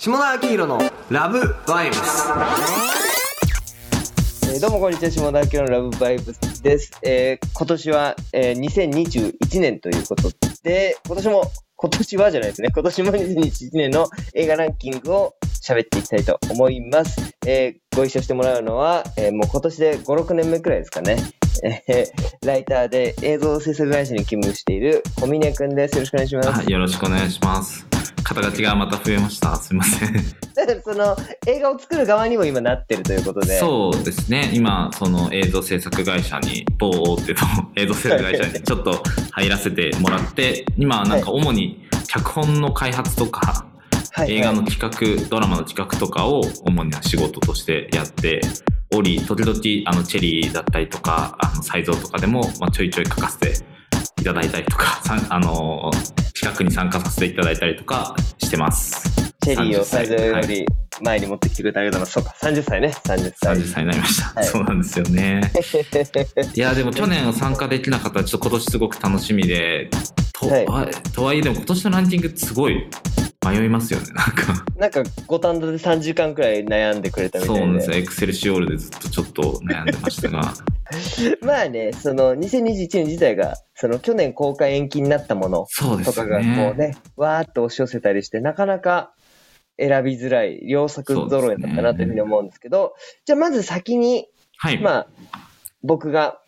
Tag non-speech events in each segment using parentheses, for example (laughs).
下田明宏のラブバイブスえーどうもこんにちは、下田明のラブバイブスです。えー今年は、えー2021年ということで、今年も、今年はじゃないですね。今年も2021年の映画ランキングを喋っていきたいと思います。えーご一緒してもらうのは、えーもう今年で5、6年目くらいですかね。えーライターで映像制作会社に勤務している小峰くんです。よろしくお願いします。あよろしくお願いします。肩書きがまた増えました。すいません。だからその映画を作る側にも今なってるということで。そうですね。今、その映像制作会社に、某大手の (laughs) 映像制作会社にちょっと入らせてもらって、今はなんか主に脚本の開発とか、はい映画の企画、ドラマの企画とかを主な仕事としてやっており、時々あのチェリーだったりとか、あのサイゾーとかでも、まあ、ちょいちょい書かせていただいたりとか、あの企画に参加させていただいたりとかしてます。チェリーを30歳最初よはいり前に持ってきてくれてありがとうございます。そうか、30歳ね、30歳。30歳になりました。はいそうなんですよね。(laughs) いや、でも去年参加できなかったら、ちょっと今年すごく楽しみで、と,、はいはい、とはいえ、でも今年のランキングすごい迷いますよね、なんか。なんか、五反田で3時間くらい悩んでくれたみたいで。そうなんですよ。エクセルシオールでずっとちょっと悩んでましたが。(laughs) まあね、その、2021年自体が、その、去年公開延期になったものとかが、こうね。ね、わーっと押し寄せたりして、なかなか選びづらい、良作揃いだったなというふうに思うんですけど、じゃあまず先に、はい。まあ、僕が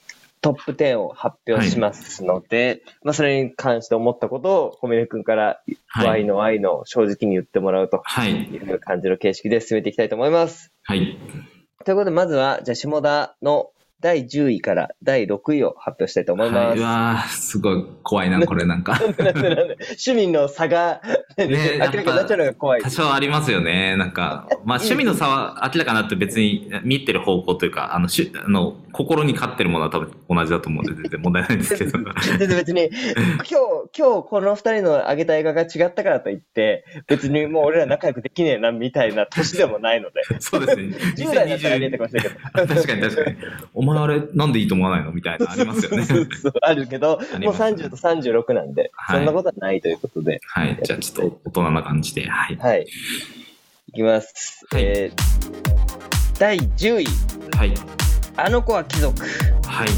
トップ10を発表しますので、まあ、それに関して思ったことを、小峰君から、はい Y の I の正直に言ってもらうとはい。いう感じの形式で進めていきたいと思います。はい。ということで、まずは、じゃあ、下田の第10位から第6位を発表したいと思います。はい、うわーすごい怖いな、これなんか。なんでなんで趣味の差が、ね (laughs) 明らかになっちゃうのが怖い多。少ありますよね。なんか、まあ趣味の差は明らかなって別に見てる方向というか、あの、しあの心に勝ってるものは多分同じだと思うんで全然問題ないんですけど。(laughs) 全然別に、今日、今日この二人の挙げた映画が違ったからといって、別にもう俺ら仲良くできねえな、みたいな年でもないので。(laughs) そうですね。10代だったらありえたかもしけど。確かに確かに。お前あれなんでいいと思わないの？みたいなのありますよね。(laughs) あるけど、もうあります30と36なんで、はいそんなことはないということで。はい。じゃあちょっと大人な感じで。はい。はい。いきます。はいえー第10位、はい。あの子は貴族。はい。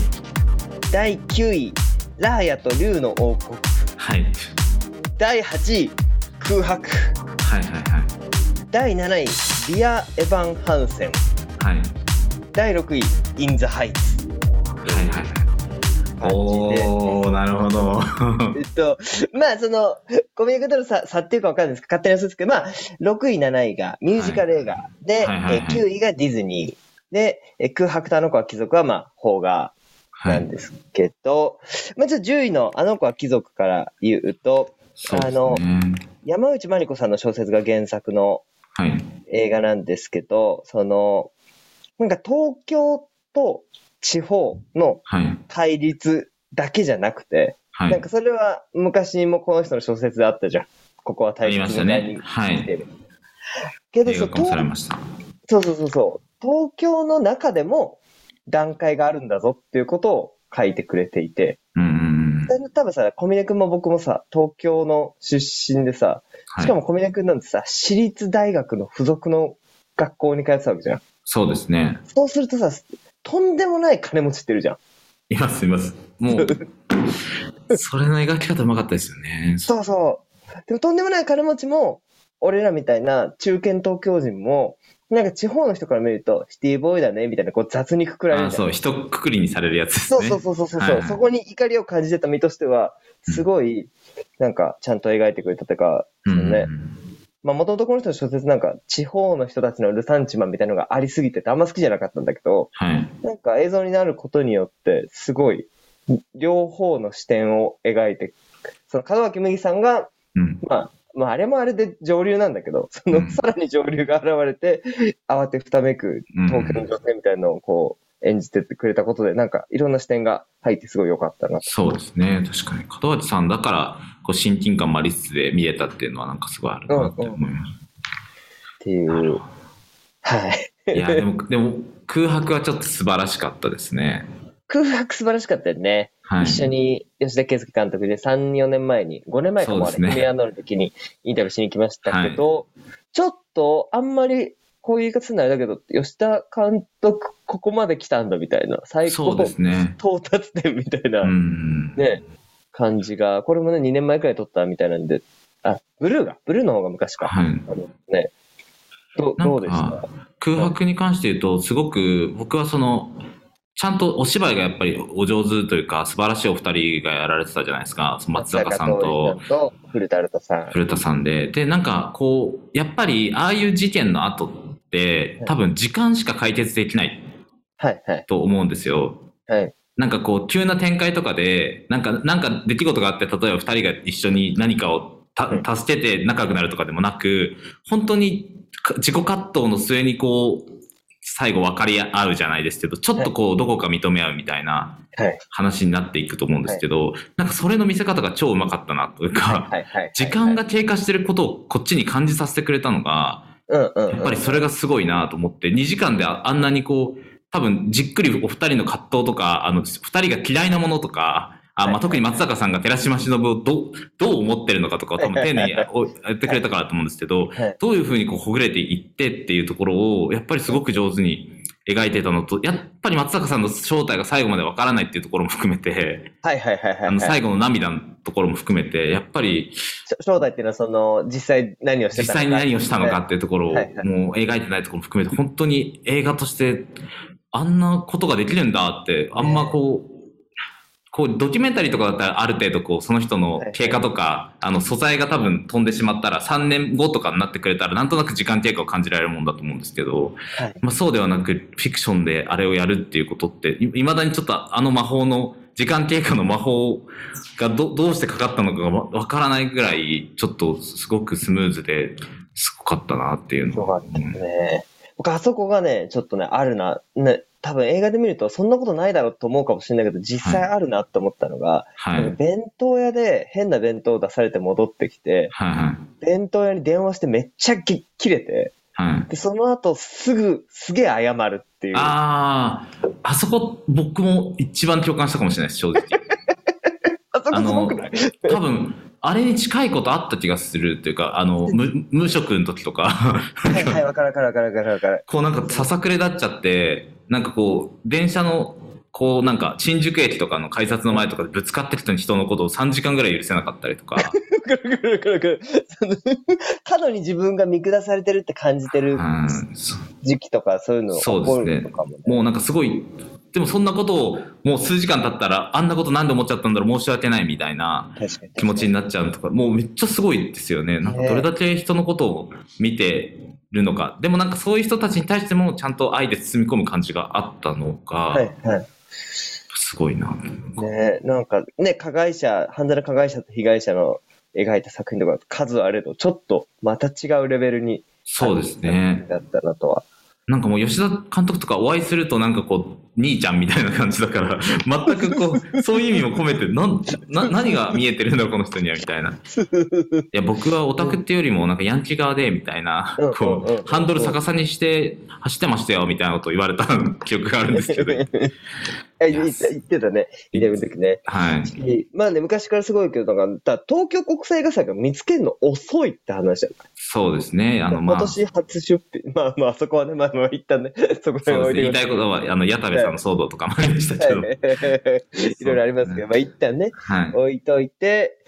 第9位、ラーヤと竜の王国。はい。第8位、空白。はいはいはい。第7位、リア・エヴァン・ハンセン。はい。第6位、イン・ザ・ハイツ。はいはいはい。おー、なるほど。(laughs) えっと、まあ、その、コミュニケーターの差差っていうかわかんないです勝手に予想ですけど、まあ、6位、7位がミュージカル映画。で、はいはいはいえ9位がディズニー。で、え空白とあの子は貴族は、まあ、邦画はい。なんですけど、まあ、ちょっと10位のあの子は貴族から言うと、そうですあのね。山内まりこさんの小説が原作のはい。映画なんですけど、その、なんか東京と地方のはい。対立だけじゃなくて、はい。なんかそれは昔にもこの人の小説であったじゃん。ここはあ対りました立のね。はい。けどそう。そうそうそう。東京の中でも段階があるんだぞっていうことを書いてくれていて、うん多分さ、小峰君も僕もさ、東京の出身でさ、はいしかも小峰君なんてさ、私立大学の付属の学校に通ってたわけじゃん。そうですね。そうするとさ、とんでもない金持ちってるじゃん。いますいます。もう、(laughs) それの描き方うまかったですよね。そうそう。でもとんでもない金持ちも、俺らみたいな中堅東京人も、なんか地方の人から見ると、シティボーイだね、みたいな、こう雑にくくられる。あそう、一括りにされるやつですね。そうそうそうそうそう、はいはいそこに怒りを感じてた身としては、すごい、なんか、ちゃんと描いてくれたというか、うんうんうんね。まあ、もともとこの人の小説なんか、地方の人たちのルサンチマンみたいなのがありすぎてて、あんま好きじゃなかったんだけど、はい。なんか映像になることによって、すごい、両方の視点を描いて、その門脇麦さんが、うん。まあ、まあ、あれもあれで上流なんだけど、その、うんさらに上流が現れて、慌てふためく東京の女性みたいなのをこう、演じてってくれたことで、なんか、いろんな視点が入ってすごい良かったな。そうですね。確かに。門脇さんだから、こう親近感もありつつで見れたっていうのはなんかすごいあるなって思いまっていう。はい。す。いや、でも、でも、空白はちょっと素晴らしかったですね。空白素晴らしかったよね。はい。一緒に吉田圭佑監督で3、4年前に、5年前かもあれ、ね姫アノの時にインタビューしに来ましたけど、ちょっと、あんまり、こういう言い方するのあれだけど、吉田監督、ここまで来たんだみたいな、最高ね。到達点みたいな、うん。ね、感じが、これもね、2年前くらい撮ったみたいなんで、あ、ブルーが、ブルーの方が昔か。はい。あのね、どどうでした？空白に関して言うと、すごく僕はその、ちゃんとお芝居がやっぱりお上手というか、素晴らしいお二人がやられてたじゃないですか。松坂さんと古田さん。古田さんで。で、なんかこう、やっぱりああいう事件の後って、多分時間しか解決できないはいはいと思うんですよ。はい。なんかこう、急な展開とかで、なんか、なんか出来事があって、例えば二人が一緒に何かを助けて仲良くなるとかでもなく、本当にか自己葛藤の末にこう、最後分かり合うじゃないですけど、ちょっとこう、どこか認め合うみたいなはい。話になっていくと思うんですけど、なんかそれの見せ方が超うまかったなというか。時間が経過してることをこっちに感じさせてくれたのが。やっぱりそれがすごいなと思って、2時間でああんなにこう、多分じっくりお二人の葛藤とか、あの、二人が嫌いなものとか、あまあ、はい特に松坂さんが寺島しのぶをどう、どう思ってるのかとかを多分丁寧におやってくれたからと思うんですけどはい、どういうふうにこうほぐれていってっていうところを、やっぱりすごく上手に描いてたのと、やっぱり松坂さんの正体が最後までわからないっていうところも含めて、はいはいはいはい、あの、はい。最後の涙のところも含めて、やっぱりし正体っていうのは、その、実際何をしてたのか。実際に何をしたのかっていうところをもう描いてないところも含めて本当に映画としてあんなことができるんだってあんまこうこうドキュメンタリーとかだったらある程度こうその人の経過とかあの素材が多分飛んでしまったら3年後とかになってくれたらなんとなく時間経過を感じられるもんだと思うんですけど、はい。まあ、そうではなくフィクションであれをやるっていうことっていまだにちょっとあの魔法の時間経過の魔法がどどうしてかかったのかがわわからないぐらいちょっとすごくスムーズですごかったなっていうのよかったですね。僕、あそこがね、ちょっとね、あるな。ね、多分映画で見ると、そんなことないだろうと思うかもしれないけど、実際あるなって思ったのが、はい。はい弁当屋で変な弁当を出されて戻ってきて、はい。弁当屋に電話してめっちゃき切れて、はい。で、その後すぐ、すげえ謝るっていう。ああ、あそこ僕も一番共感したかもしれないです、正直。(laughs) あそこすごくない？多分、あれに近いことあった気がするっていうか、あの、(laughs) 無無職の時とか、(laughs) はいはい、わかるわかるわかるわかるわかる。こうなんかささくれ立っちゃって、なんかこう、電車の、こうなんか新宿駅とかの改札の前とかでぶつかってきた人のことを3時間ぐらい許せなかったりとか、(laughs) 過度に自分が見下されてるって感じてる時期とか、そういうの起こるとかもね。もうなんかすごい、でもそんなことをもう数時間経ったら、あんなことなんで思っちゃったんだろう、申し訳ないみたいな気持ちになっちゃうとか、もうめっちゃすごいですよね。なんかどれだけ人のことを見てるのか。でもなんかそういう人たちに対してもちゃんと愛で包み込む感じがあったのが、はいはい。すごいな。ねなんかね、加害者、犯罪の加害者と被害者の描いた作品とか数あれど、ちょっとまた違うレベルにそうですね。だったなとは。なんかもう吉田監督とかお会いするとなんかこう、兄ちゃんみたいな感じだから、(laughs) 全くこう、そういう意味も込めて、なん、な、何が見えてるんだこの人には、みたいな。いや、僕はオタクっていうよりも、なんかヤンキー側で、みたいなうん、こうハンドル逆さにして走ってましたよ、みたいなこと言われた記憶があるんですけど。え言ってたね、インタビューの時ね。はい。まあね、昔からすごいけど、なんか、だ東京国際映画祭が見つけるの遅いって話だよ。そうですね。あの、まあ、今年初出品。まあまあ、そこはね、まあまあ、一旦ね、そこ。ら辺置いて言いたいことは、あの、矢田部さんの騒動とかもありましたけど。はいいろいろありますけど、まあ一旦ね、はい。置いといて、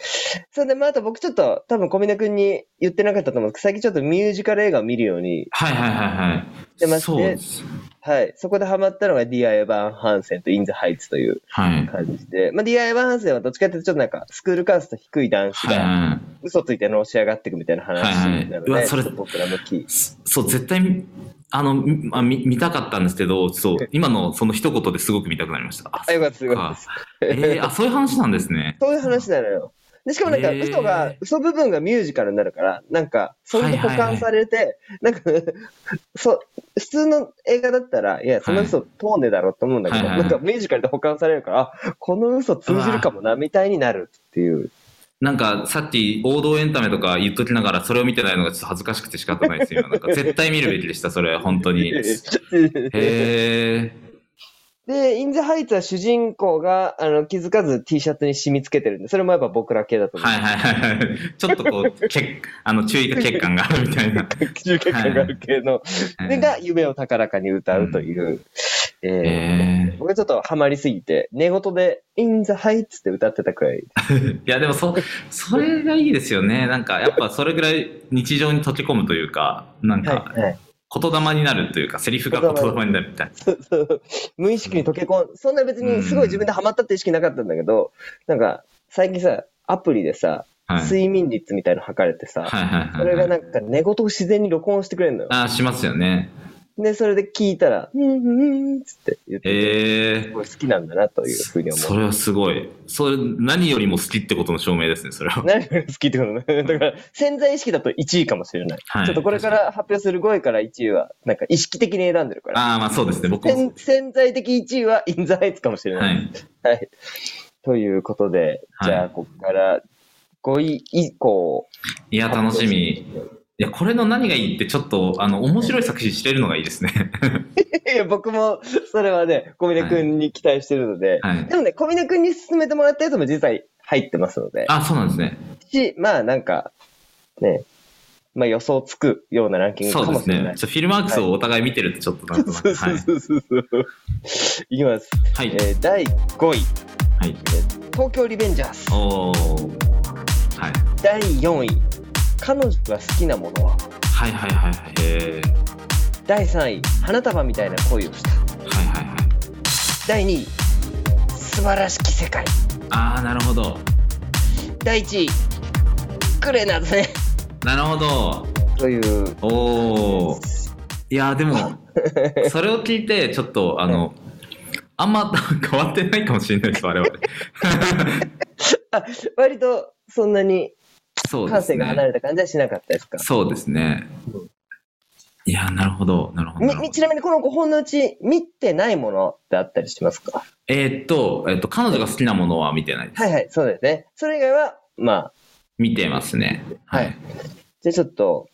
それでまああと僕ちょっと多分小峰君に言ってなかったと思うんですけど、最近ちょっとミュージカル映画を見るように、はいはいはいはい。でましてそうです。はい、そこでハマったのが D.I. エヴァン・ハンセンとイン・ザ・ハイツというはい。感じで、まあ D.I. エヴァン・ハンセンはどっちかというとちょっとなんかスクールカースト低い男子がはいはい。嘘ついてのし上がっていくみたいな話はいはいなので、うわそれちょっと僕ら向き。そう、絶対、あの、みまあ、見見たかったんですけど、そう、今のその一言ですごく見たくなりました。ああ、よかったよかったです。えー、あ、そういう話なんですね。そういう話なのよ。で、しかもなんか、嘘が、嘘部分がミュージカルになるから、なんか、それで保管されて、なんか、(laughs) そう、普通の映画だったら、いや、その嘘通んねえだろうと思うんだけど、なんかミュージカルで保管されるから、あ、この嘘通じるかもな、みたいになるっていう。なんか、さっき王道エンタメとか言っときながら、それを見てないのがちょっと恥ずかしくて仕方ないですよ。なんか、絶対見るべきでした、それ、本当に。(laughs) へえ。で、インザハイツは主人公が、あの、気づかず T シャツに染み付けてるんで、それもやっぱ僕ら系だと思う。はいはいはいはい。ちょっとこう、(laughs) 血あの、注意が血管があるみたいな。中結果がある系の、はいでが、夢を高らかに歌うという、えーえ僕はちょっとハマりすぎて、寝言で、In the Heights って歌ってたくらい。ー (laughs) いやでもそ、それがいいですよね。なんかやっぱそれぐらい日常に溶け込むというか、なんかはい、はい。言霊になるというか、セリフが言霊になるみたいな。無意識に溶け込ん、そんな別にすごい自分でハマったって意識なかったんだけど、なんか、最近さ、アプリでさ、はい。睡眠率みたいの測れてさ、はいはいそれ。がなんか寝言を自然に録音してくれるのよ。ああ、しますよね。で、それで聞いたら、うんうんうんつって言ってて、えすごい好きなんだなというふうにー、思。そうれはすごい。それ、何よりも好きってことの証明ですね、それは。(laughs) 何が好きってことね。(laughs) だから、潜在意識だと1位かもしれない。はいちょっとこれから発表する5位から1位は、なんか意識的に選んでるから。ああ、まあそうですね、僕も。潜潜在的1位はインザハイツかもしれな。はいい。はい。ということで、じゃあ、はいここから5位以降。いや、楽しみ。いや、これの何がいいって、ちょっと、あの、面白い作品知れるのがいいですね。(laughs) いや、僕も、それはね、小峰くんに期待してるので、はい。でもね、小峰くんに勧めてもらったやつも実は入ってますので、あ、そうなんですね。し、まあなんか、ね、まあ予想つくようなランキングかそうですもしれない。ね。ちょフィルマークスをお互い見てるとちょっとなんとなく。そうそはい。うそうそう。いきます。はい。えー第5位、はい。東京リベンジャーズ。おー。はい。第4位、彼女が好きなものは？はいはいはいはい。第3位、花束みたいな恋をした。はいはいはい。第2位、素晴らしき世界。あー、なるほど。第1位、クレナズね。なるほど。という、おー。いやーでも、(laughs) それを聞いて、ちょっと、あの、あんま (laughs) 変わってないかもしれないです、我々。(laughs) あ、割とそんなにそうです感性が離ね。れた感じはしなかったですか？そうですねうん。いやーなるほど、なるほどちなみにこの5本のうち見てないものってあったりしますか？えーっと、えーっと、彼女が好きなものは見てないです。はいはい、そうですね。それ以外は、まあ、見てますね。はい。じゃあちょっと、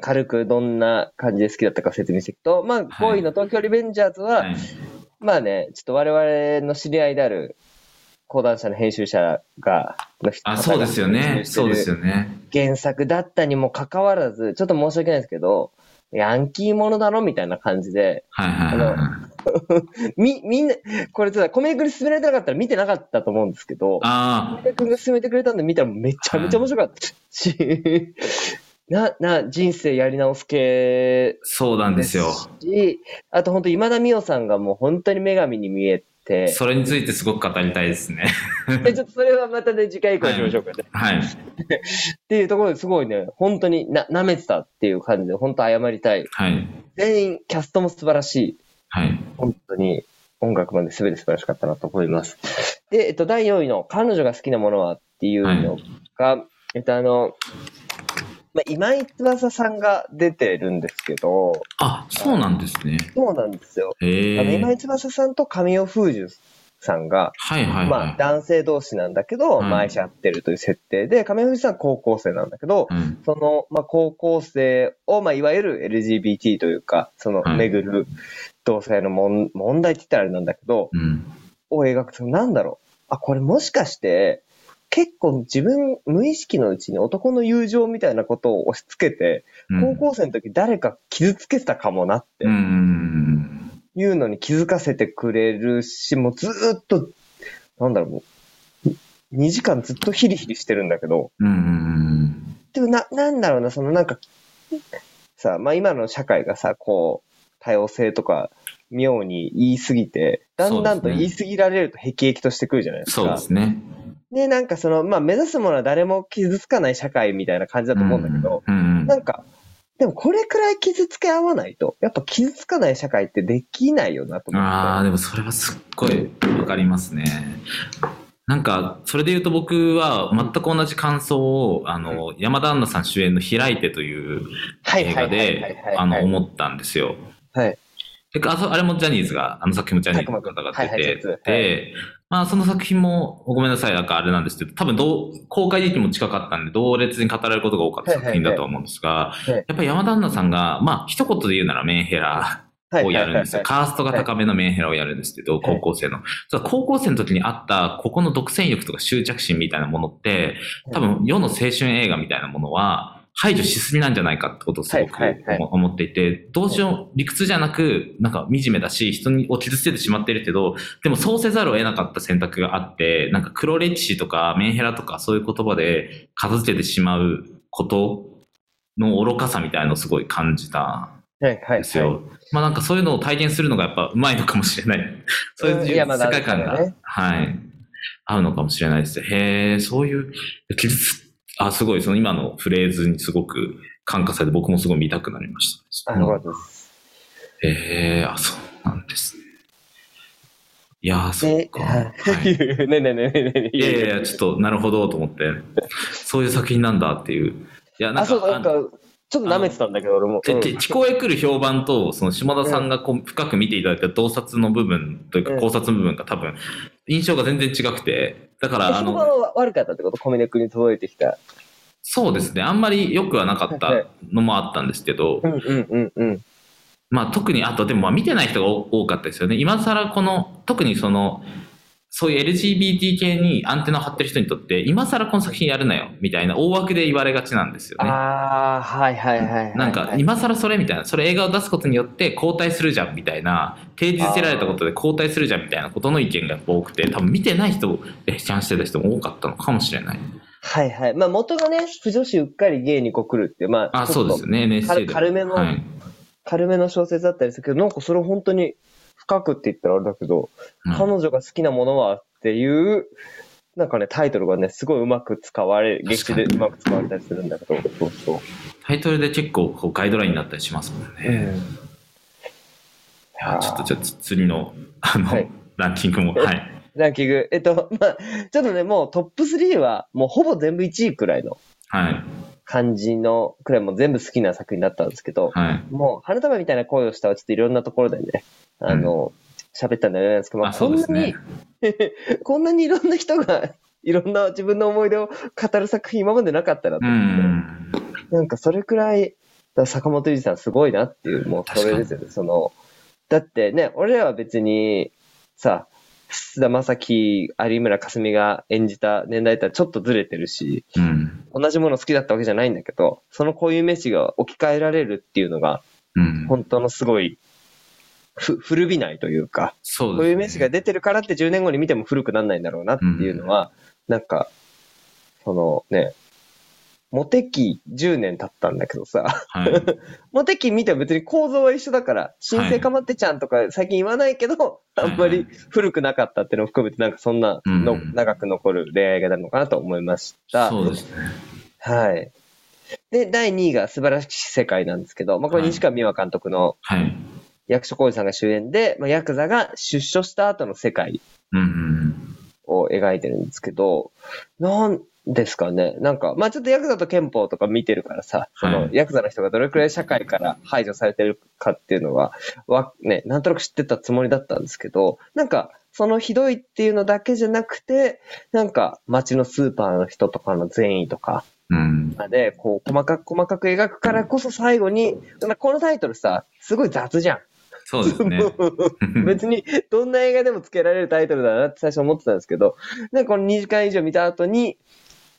軽くどんな感じで好きだったか説明していくと、まあ、5位の東京リベンジャーズは、はいまあね、ちょっと我々の知り合いである講談社の編集者が、あ、そうですよね。そうですよね。原作だったにもかかわらず、ちょっと申し訳ないですけど、ヤンキーものだろみたいな感じで、はいはいはいはい。(laughs) み、みんな、これちょっと、コメ君に勧められてなかったら見てなかったと思うんですけど、あ小くんが勧めてくれたんで見たらめちゃめちゃ面白かったし、(laughs) な、な、人生やり直す系あ、そうなんですよ。し、あと本当今田美桜さんがもう本当に女神に見えて、それについてすごく語りたいですね。(laughs) でちょっとそれはまたね、次回以降にしましょうかね。はい。っていうところですごいね、本当にな、舐めてたっていう感じで、本当謝りたい。はい。全員、キャストも素晴らしい。はい。本当に音楽まで全て素晴らしかったなと思います。で、えっと、第4位の彼女が好きなものはっていうのが、えっと、あの、まあ、今井翼さんが出てるんですけど、あ、そうなんですね。そうなんですよ。へあの今え。井翼さんと神尾楓珠さんが、はいはいまあ、はい。男性同士なんだけど、はいまあ愛し合ってるという設定で、神尾楓珠さんは高校生なんだけど、うんその、まあ、高校生を、まあ、いわゆる LGBT というか、その、はい巡る同性の問問題って言ったらあれなんだけど、うん。を描くと、なんだろう。あ、これもしかして、結構自分、無意識のうちに男の友情みたいなことを押し付けて、うん。高校生の時誰か傷つけてたかもなっていうのに気づかせてくれるし、もうずーっと、なんだろう、もう、2時間ずっとヒリヒリしてるんだけど、でもな、なんだろうな、そのなんか、さ、まあ今の社会がさ、こう、多様性とか、妙に言い過ぎて、だんだんと言い過ぎられると辟易としてくるじゃないですか。そうですね。で、なんかその、まあ目指すものは誰も傷つかない社会みたいな感じだと思うんだけど、うんうんなんか、でもこれくらい傷つけ合わないと、やっぱ傷つかない社会ってできないよなと思って。ああ、でもそれはすっごいわかりますね。なんか、それで言うと僕は全く同じ感想を、あの、山田杏奈さん主演の開いてという映画で、あの、思ったんですよ。はい。であそあれもジャニーズが、あの作品もジャニーズがはいはい出てて、まあその作品もごめんなさい、なんかあれなんですけど、多分どう、公開時期も近かったんで、同列に語られることが多かった作品だと思うんですが、いはいやっぱり山田杏奈さんが、まあ一言で言うならメンヘラをやるんですよ。はいカーストが高めのメンヘラをやるんですけど、高校生の。高校生の時にあった、ここの独占欲とか執着心みたいなものって、多分世の青春映画みたいなものは、排除しすぎなんじゃないかってことをすごく思思っていて、どうしようも理屈じゃなく、なんか惨めだし、人にを傷つけてしまっているけど、でもそうせざるを得なかった選択があって、なんか黒歴史とかメンヘラとかそういう言葉で片付けてしまうことの愚かさみたいなのをすごい感じたはいはいですよ。まあなんかそういうのを体現するのがやっぱうまいのかもしれない。そういう世界観が、ねはい、合うのかもしれないです。へえ、そういう、傷つ、あ、すごい、その今のフレーズにすごく感化されて僕もすごい見たくなりました。あよかったです。へえ、あ、そうなんですね。いやー、そでっ、か。ははいい。(laughs) ねねねねねねいやいやいや、ちょっと、なるほどと思って、そういう作品なんだっていう。いや、なんあ、そう、か、なんか、ちょっと舐めてたんだけど、俺も。で、うんで聞こえくる評判と、その下田さんがこう深く見ていただいた洞察の部分というかうん考察の部分が多分、印象が全然違くて、だから、あの、悪かったってこと？コミネクに届いてきた。そうですね、あんまり良くはなかったのもあったんですけどう、んうんうんうん。まあ特に、あとでもまあ見てない人が多多かったですよね。今更この、特にその、そういう LGBT 系にアンテナを張ってる人にとって、今更この作品やるなよ、みたいな大枠で言われがちなんですよね。ああ、はいはいはいはいはい。なんか、今更それみたいな、それ映画を出すことによって交代するじゃんみたいな、提示せられたことで交代するじゃんみたいなことの意見が多くて、多分見てない人をえちゃんしてた人も多かったのかもしれない。はいはい。まあ元がね、不女子うっかりゲイにこう来るっていう、まあ、あ、そうですよね、NSC で。軽めのはい。軽めの小説だったりするけど、なんかそれ本当に深くって言ったらあれだけど、うん彼女が好きなものはっていう、なんかね、タイトルがね、すごいうまく使われ、劇中でうまく使われたりするんだけど、そうそう。タイトルで結構こうガイドラインになったりしますもんね。いやちょっとじゃあ次の、あの、はいランキングも、はい。ランキング。えっと、まあ、ちょっとね、もうトップ3は、もうほぼ全部1位くらいのはい。感じの、くらいもう全部好きな作品だったんですけど、はい。もう、花束みたいな声をしたはちょっといろんなところでね、あの、喋ったんであれなんですけど、まあ。こんなに、(laughs) こんなにいろんな人が、(laughs) いろんな自分の思い出を語る作品今までなかったなとう思って、ん。なんかそれくらい、ら坂本龍二さんすごいなっていう、もうそれですよね。その、だってね、俺らは別に、さ、菅田将暉、有村架純が演じた年代とはちょっとずれてるし、うん。同じもの好きだったわけじゃないんだけど、その固有名詞が置き換えられるっていうのが、うん。本当のすごい、ふ古びないというか、そうです、ね。固有名詞が出てるからって10年後に見ても古くならないんだろうなっていうのは、なんか、そのね、モテ期10年経ったんだけどさ、はい。(laughs) モテ期見ても別に構造は一緒だから、新生かまってちゃんとか最近言わないけど、はいあんまり古くなかったっていうのを含めて、なんかそんなの、うん長く残る恋愛がなるのかなと思いました。そうですね。はい。で、第2位が素晴らしき世界なんですけど、まあこれはい西川美和監督のはい。役所広司さんが主演で、まあ、ヤクザが出所した後の世界。を描いてるんですけど、なんですかね。なんか、まあちょっとヤクザと憲法とか見てるからさ、そのはいヤクザの人がどれくらい社会から排除されてるかっていうのは、わ、ね、なんとなく知ってたつもりだったんですけど、なんか、そのひどいっていうのだけじゃなくて、なんか街のスーパーの人とかの善意とか、うん。まで、こう、細かく細かく描くからこそ最後に、なんかこのタイトルさ、すごい雑じゃん。そうですね。(laughs) 別にどんな映画でもつけられるタイトルだなって最初思ってたんですけど、なんかこの2時間以上見た後に、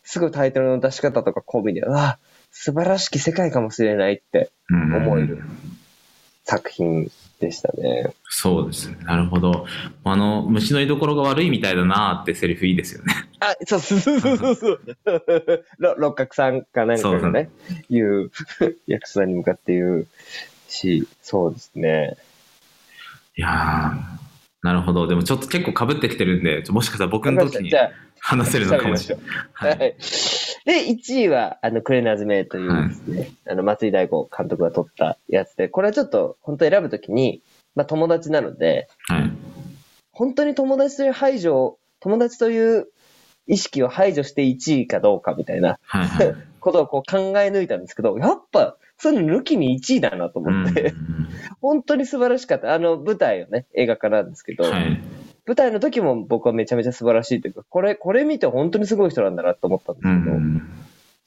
すごいタイトルの出し方とか込みで、うわ、素晴らしき世界かもしれないってうん思える作品でしたね。そうですね。なるほど。あの、虫の居所が悪いみたいだなってセリフいいですよね。あ、そうそうそうそうそう。(laughs) ろ六角さんかなんかがね、言う、(laughs) 役者さんに向かって言うし、そうですね。いやー、なるほど。でもちょっと結構被ってきてるんで、もしかしたら僕の時に話せるのかもしれない。は。はいい。で、1位は、あの、クレナズメというですね、あの、松井大悟監督が撮ったやつで、これはちょっと、本当選ぶときに、まあ、友達なので、はい。本当に友達という排除を、友達という意識を排除して1位かどうかみたいなはい。はい。(laughs) ことをこう考え抜いたんですけど、やっぱ、そういうの抜きに1位だなと思って、うん (laughs) 本当に素晴らしかった。あの、舞台をね、映画化なんですけど、はい。舞台の時も僕はめちゃめちゃ素晴らしいというか、これ、これ見て本当にすごい人なんだなと思ったんですうけど、ん。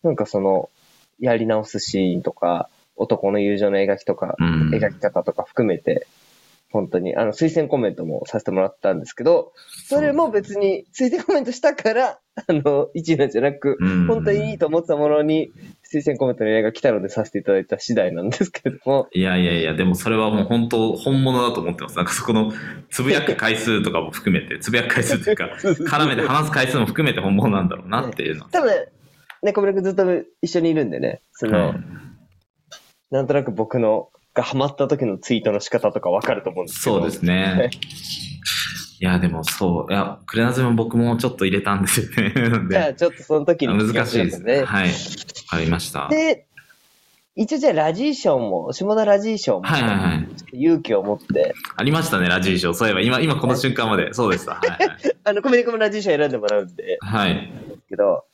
なんかその、やり直すシーンとか、男の友情の描きとか、うん。描き方とか含めて、本当に。あの、推薦コメントもさせてもらったんですけど、それも別に推薦コメントしたから、あの、1位なんじゃなく、うん本当にいいと思ってたものに、推薦コメントの依頼が来たのでさせていただいた次第なんですけれども、いやいやいや、でもそれはもう本当、本物だと思ってます。なんかそこの、つぶやく回数とかも含めて、つぶやく回数というか、(laughs) 絡めて話す回数も含めて本物なんだろうなっていうのは。(laughs) 多分ね、ね、小村君ずっと一緒にいるんでね、その、はいなんとなく僕のがハマった時のツイートの仕方とかわかると思うんですけど。そうですね。(laughs) いや、でもそう。いや、クレナズも僕もちょっと入れたんですよね。じゃあ、で、ちょっとその時に聞か難しいですね。はい。わかりました。で、一応じゃあラジー賞も、下田ラジー賞も、はいはいはい。勇気を持って、ありましたね、ラジー賞。そういえば、今、今この瞬間まで。そうでした。はいはい。(laughs) あの、コメディコムラジー賞選んでもらうんで、はい。ですけど、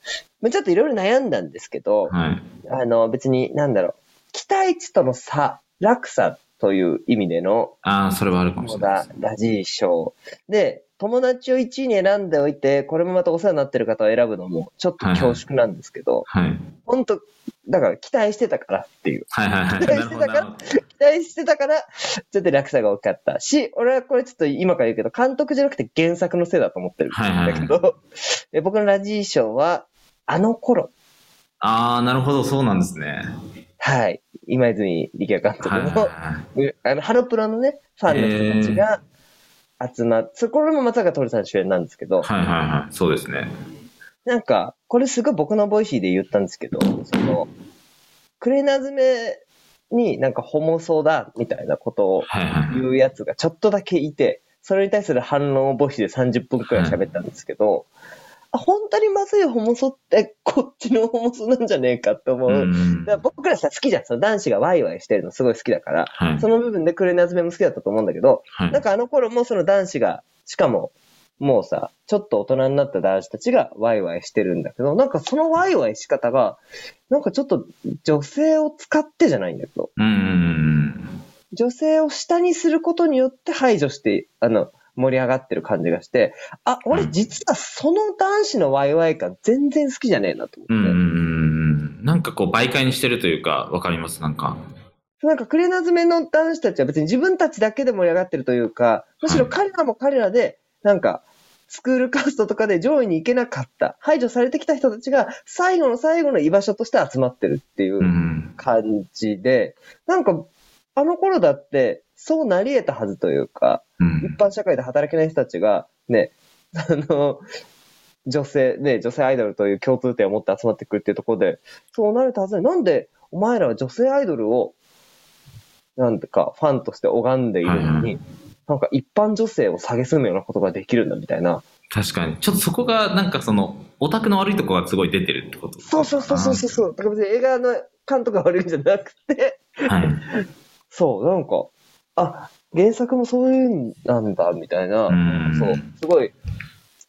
まあちょっといろいろ悩んだんですけど、はい。あの、別に、なんだろう、期待値との差、落差という意味での、ああ、それはあるかもし下れないラジー賞。で、友達を1位に選んでおいて、これもまたお世話になってる方を選ぶのも、ちょっと恐縮なんですけど、はい。本当だから期待してたからっていう。はいはいはい。(laughs) 期待してたから。期待してたから、ちょっと落差が大きかったし、俺はこれちょっと今から言うけど、監督じゃなくて原作のせいだと思ってるんはいはいはいだけど、(laughs) え僕のラジー賞は、あの頃、ああ、なるほど、そうなんですね。はい、今泉力也監督の、はいはいはい。(laughs) あの、ハロプロのね、ファンの人たちが集まって、そこれも松坂桃李さん主演なんですけど、はいはいはい。そうですね。なんか、これすごい僕の Voicy で言ったんですけど、その、くれなずめになんかホモソだみたいなことをはいはいはい。言うやつがちょっとだけいて、それに対する反論を Voicy で30分くらい喋ったんですけど、あ本当にまずいホモソってこっちのホモソなんじゃねえかって思う。うんら僕らさ、好きじゃん。その男子がワイワイしてるのすごい好きだから、はいその部分でくれなずめも好きだったと思うんだけど、はいなんかあの頃もその男子が、しかも、もうさ、ちょっと大人になった男子たちがワイワイしてるんだけど、なんかそのワイワイ仕方が、なんかちょっと女性を使ってじゃないんだけど、うん。女性を下にすることによって排除して、あの、盛り上がってる感じがして、あ、俺実はその男子のワイワイ感全然好きじゃねえなと思って。うんうんうんうん。なんかこう媒介にしてるというか、わかります、なんか。なんかクレナズメの男子たちは別に自分たちだけで盛り上がってるというか、むしろ彼らも彼らで、なんか、スクールカーストとかで上位に行けなかった、排除されてきた人たちが最後の最後の居場所として集まってるっていううん。感じで、なんか、あの頃だって、そうなり得たはずというか、うん一。般社会で働けない人たちが、ね、あの、女性、ね、女性アイドルという共通点を持って集まってくるっていうところで、そうなれたはずなのになんで、お前らは女性アイドルを、なんてか、ファンとして拝んでいるのはいはに、なんか一般女性を蔑むようなことができるんだみたいな。確かに。ちょっとそこが、なんかその、オタクの悪いとこがすごい出てるってことそうそうそうそうそうそう。だから別に映画の監督が悪いんじゃなくて、はい。そう、なんか、あ、原作もそういうんなんだ、みたいな。うんそう、すごい、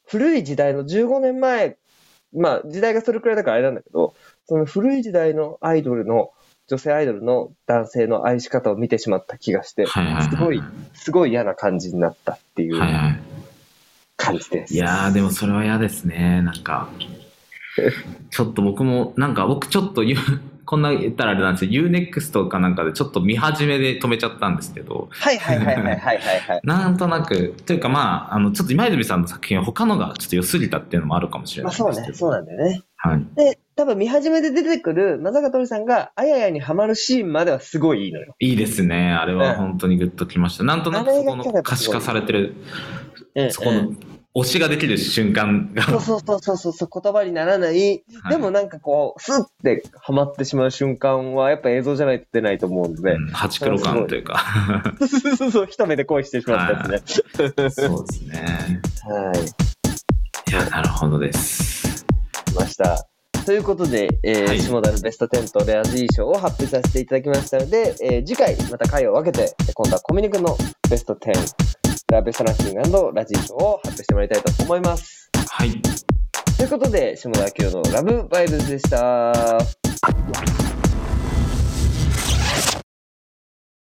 古い時代の15年前、まあ時代がそれくらいだからあれなんだけど、その古い時代のアイドルの、女性アイドルの男性の愛し方を見てしまった気がして、はいはいはい。すごい、すごい嫌な感じになったっていうはいはい。感じです。いやー、でもそれは嫌ですね。なんか、(laughs) ちょっと僕も、なんか僕ちょっと言う、こんな言ったらあれなんですよ、UNEXT かなんかでちょっと見始めで止めちゃったんですけど、はいはいはいはいはいはいはい。(laughs) なんとなく、というかまあ、あの、ちょっと今泉さんの作品は他のがちょっと良すぎたっていうのもあるかもしれまないですけど。あそうね、そうなんだよね。はい。で、多分見始めで出てくる松坂桃李さんがあややにハマるシーンまではすごいいいのよ。いいですね。あれはうん本当にグッときました。なんとなくそこの可視化されてる、うんそこの推しができる瞬間が、そうそうそうそうそう言葉にならない。はいでもなんかこう、スッてハマってしまう瞬間は、やっぱ映像じゃないと出ないと思うので。うん、ハチクロ感というか。そうそうそう一目で恋してしまったやつね。そうですね。はい。いや、なるほどです。来ました。ということで、えーはい下田のベスト10とレアズイ賞を発表させていただきましたので、えー次回また回を分けて、今度はコミュニクのベスト10、ラベストラングラジー賞を発表してもらいたいと思います。はい。ということで、下田明のラブバイブズでした。